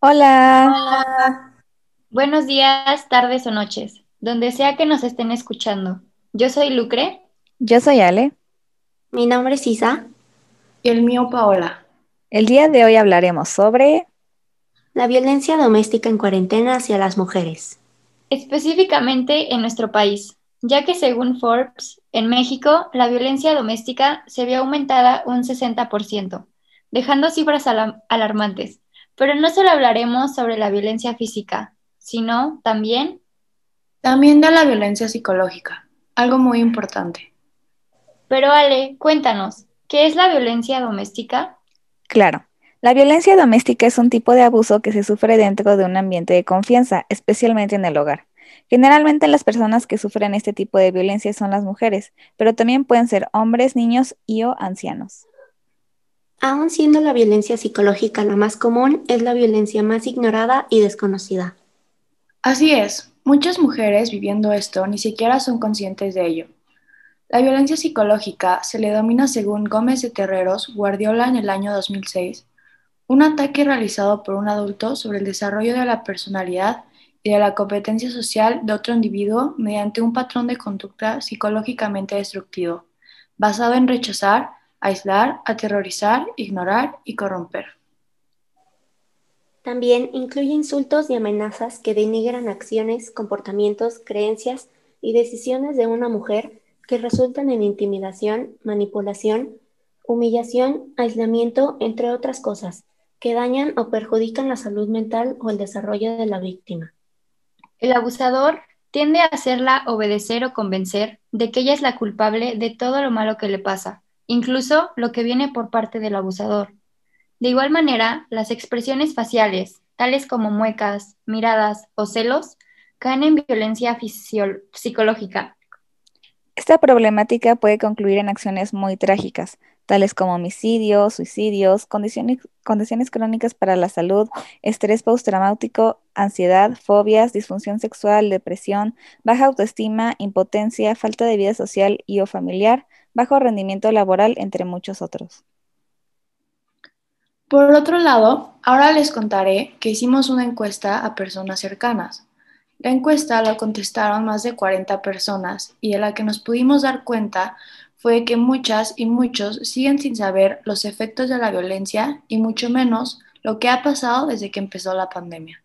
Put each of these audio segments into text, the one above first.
Hola, Hola, Buenos días, tardes o noches, donde sea que nos estén escuchando. Yo soy Lucre. yo soy Ale. mi nombre es Isa. Y el mío, Paola. El día de hoy hablaremos sobre La violencia doméstica en cuarentena hacia las mujeres. específicamente en nuestro país, ya que según Forbes, en México la violencia doméstica se vio aumentada un 60%, dejando cifras alarmantes. Pero no solo hablaremos sobre la violencia física, sino también También de la violencia psicológica, algo muy importante. Pero Ale, cuéntanos, ¿qué es la violencia doméstica? Claro, la violencia doméstica es un tipo de abuso que se sufre dentro de un ambiente de confianza, especialmente en el hogar. Generalmente las personas que sufren este tipo de violencia son las mujeres, pero también pueden ser hombres, niños y o ancianos. Aun siendo la violencia psicológica la más común, es la violencia más ignorada y desconocida. Así es, muchas mujeres viviendo esto ni siquiera son conscientes de ello. La violencia psicológica se le domina según Gómez de Terreros Guardiola en el año 2006, un ataque realizado por un adulto sobre el desarrollo de la personalidad y de la competencia social de otro individuo mediante un patrón de conducta psicológicamente destructivo, basado en rechazar, aislar, aterrorizar, ignorar y corromper. También incluye insultos y amenazas que denigran acciones, comportamientos, creencias y decisiones de una mujer que resultan en intimidación, manipulación, humillación, aislamiento, entre otras cosas, que dañan o perjudican la salud mental o el desarrollo de la víctima. El abusador tiende a hacerla obedecer o convencer de que ella es la culpable de todo lo malo que le pasa, incluso lo que viene por parte del abusador. De igual manera, las expresiones faciales, tales como muecas, miradas o celos, caen en violencia psicológica. Esta problemática puede concluir en acciones muy trágicas, tales como homicidios, suicidios, condiciones, condiciones crónicas para la salud, estrés postraumático, ansiedad, fobias, disfunción sexual, depresión, baja autoestima, impotencia, falta de vida social y o familiar, bajo rendimiento laboral, entre muchos otros. Por otro lado, ahora les contaré que hicimos una encuesta a personas cercanas. La encuesta la contestaron más de 40 personas y de la que nos pudimos dar cuenta fue que muchas y muchos siguen sin saber los efectos de la violencia y mucho menos lo que ha pasado desde que empezó la pandemia.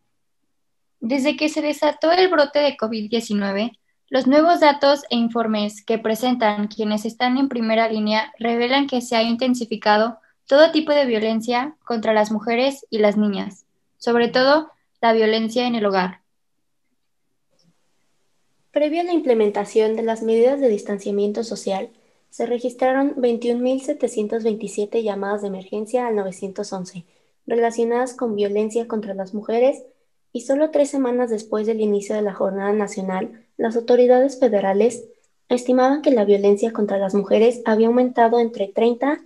Desde que se desató el brote de COVID-19, los nuevos datos e informes que presentan quienes están en primera línea revelan que se ha intensificado todo tipo de violencia contra las mujeres y las niñas, sobre todo la violencia en el hogar. Previo a la implementación de las medidas de distanciamiento social, se registraron 21.727 llamadas de emergencia al 911 relacionadas con violencia contra las mujeres y solo tres semanas después del inicio de la jornada nacional, las autoridades federales estimaban que la violencia contra las mujeres había aumentado entre 30%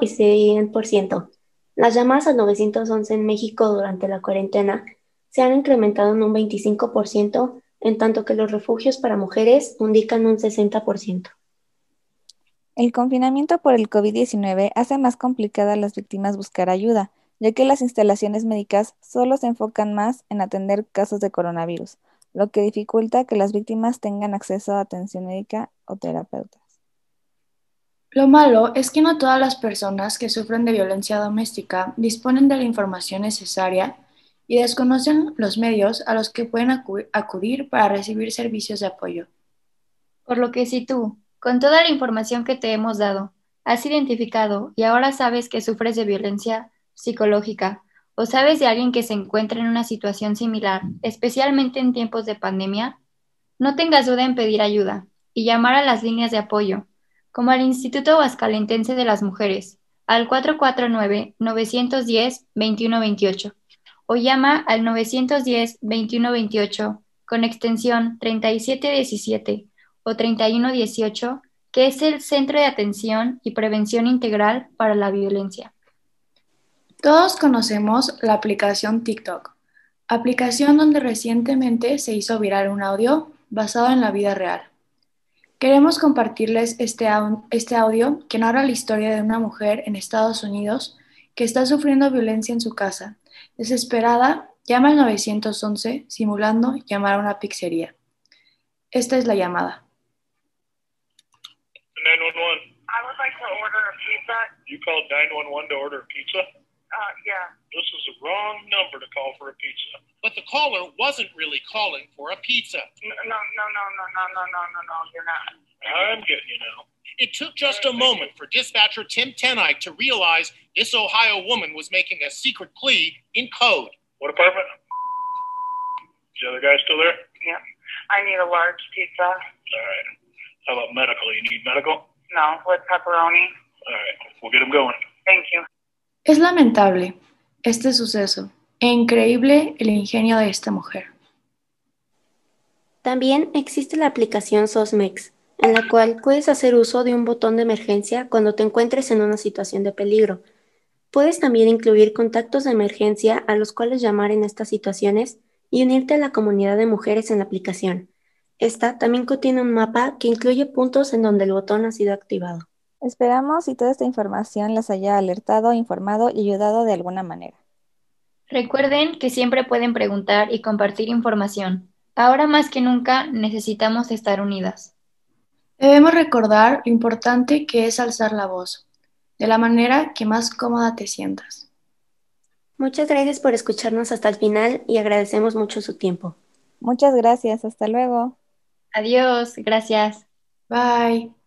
y 100%. Las llamadas al 911 en México durante la cuarentena se han incrementado en un 25%, en tanto que los refugios para mujeres indican un 60%. El confinamiento por el COVID-19 hace más complicada a las víctimas buscar ayuda, ya que las instalaciones médicas solo se enfocan más en atender casos de coronavirus, lo que dificulta que las víctimas tengan acceso a atención médica o terapeutas. Lo malo es que no todas las personas que sufren de violencia doméstica disponen de la información necesaria y desconocen los medios a los que pueden acu- acudir para recibir servicios de apoyo. Por lo que si tú, con toda la información que te hemos dado, has identificado y ahora sabes que sufres de violencia psicológica o sabes de alguien que se encuentra en una situación similar, especialmente en tiempos de pandemia, no tengas duda en pedir ayuda y llamar a las líneas de apoyo, como al Instituto Aguascalentense de las Mujeres, al 449-910-2128 o llama al 910-2128 con extensión 3717 o 3118, que es el Centro de Atención y Prevención Integral para la Violencia. Todos conocemos la aplicación TikTok, aplicación donde recientemente se hizo viral un audio basado en la vida real. Queremos compartirles este, au- este audio que narra la historia de una mujer en Estados Unidos que está sufriendo violencia en su casa. Desesperada, llama al 911 simulando llamar a una pizzería. Esta es la llamada. 911. I would like to order a pizza. You called 911 to order a pizza? Uh, yeah. This is the wrong number to call for a pizza. But the caller wasn't really calling for a pizza. No, no, no, no, no, no, no, no, no, no, you're not. I'm getting you now. It took just a moment for dispatcher Tim Tenike to realize this Ohio woman was making a secret plea in code. What apartment? Is the other guy still there? Yeah. I need a large pizza. All right. How about medical? You need medical? No, with pepperoni. All right. We'll get him going. Thank you. Es lamentable este suceso e increíble el ingenio de esta mujer. También existe la aplicación SOSMEX, en la cual puedes hacer uso de un botón de emergencia cuando te encuentres en una situación de peligro. Puedes también incluir contactos de emergencia a los cuales llamar en estas situaciones y unirte a la comunidad de mujeres en la aplicación. Esta también contiene un mapa que incluye puntos en donde el botón ha sido activado. Esperamos y toda esta información las haya alertado, informado y ayudado de alguna manera. Recuerden que siempre pueden preguntar y compartir información. Ahora más que nunca necesitamos estar unidas. Debemos recordar lo importante que es alzar la voz, de la manera que más cómoda te sientas. Muchas gracias por escucharnos hasta el final y agradecemos mucho su tiempo. Muchas gracias, hasta luego. Adiós, gracias. Bye.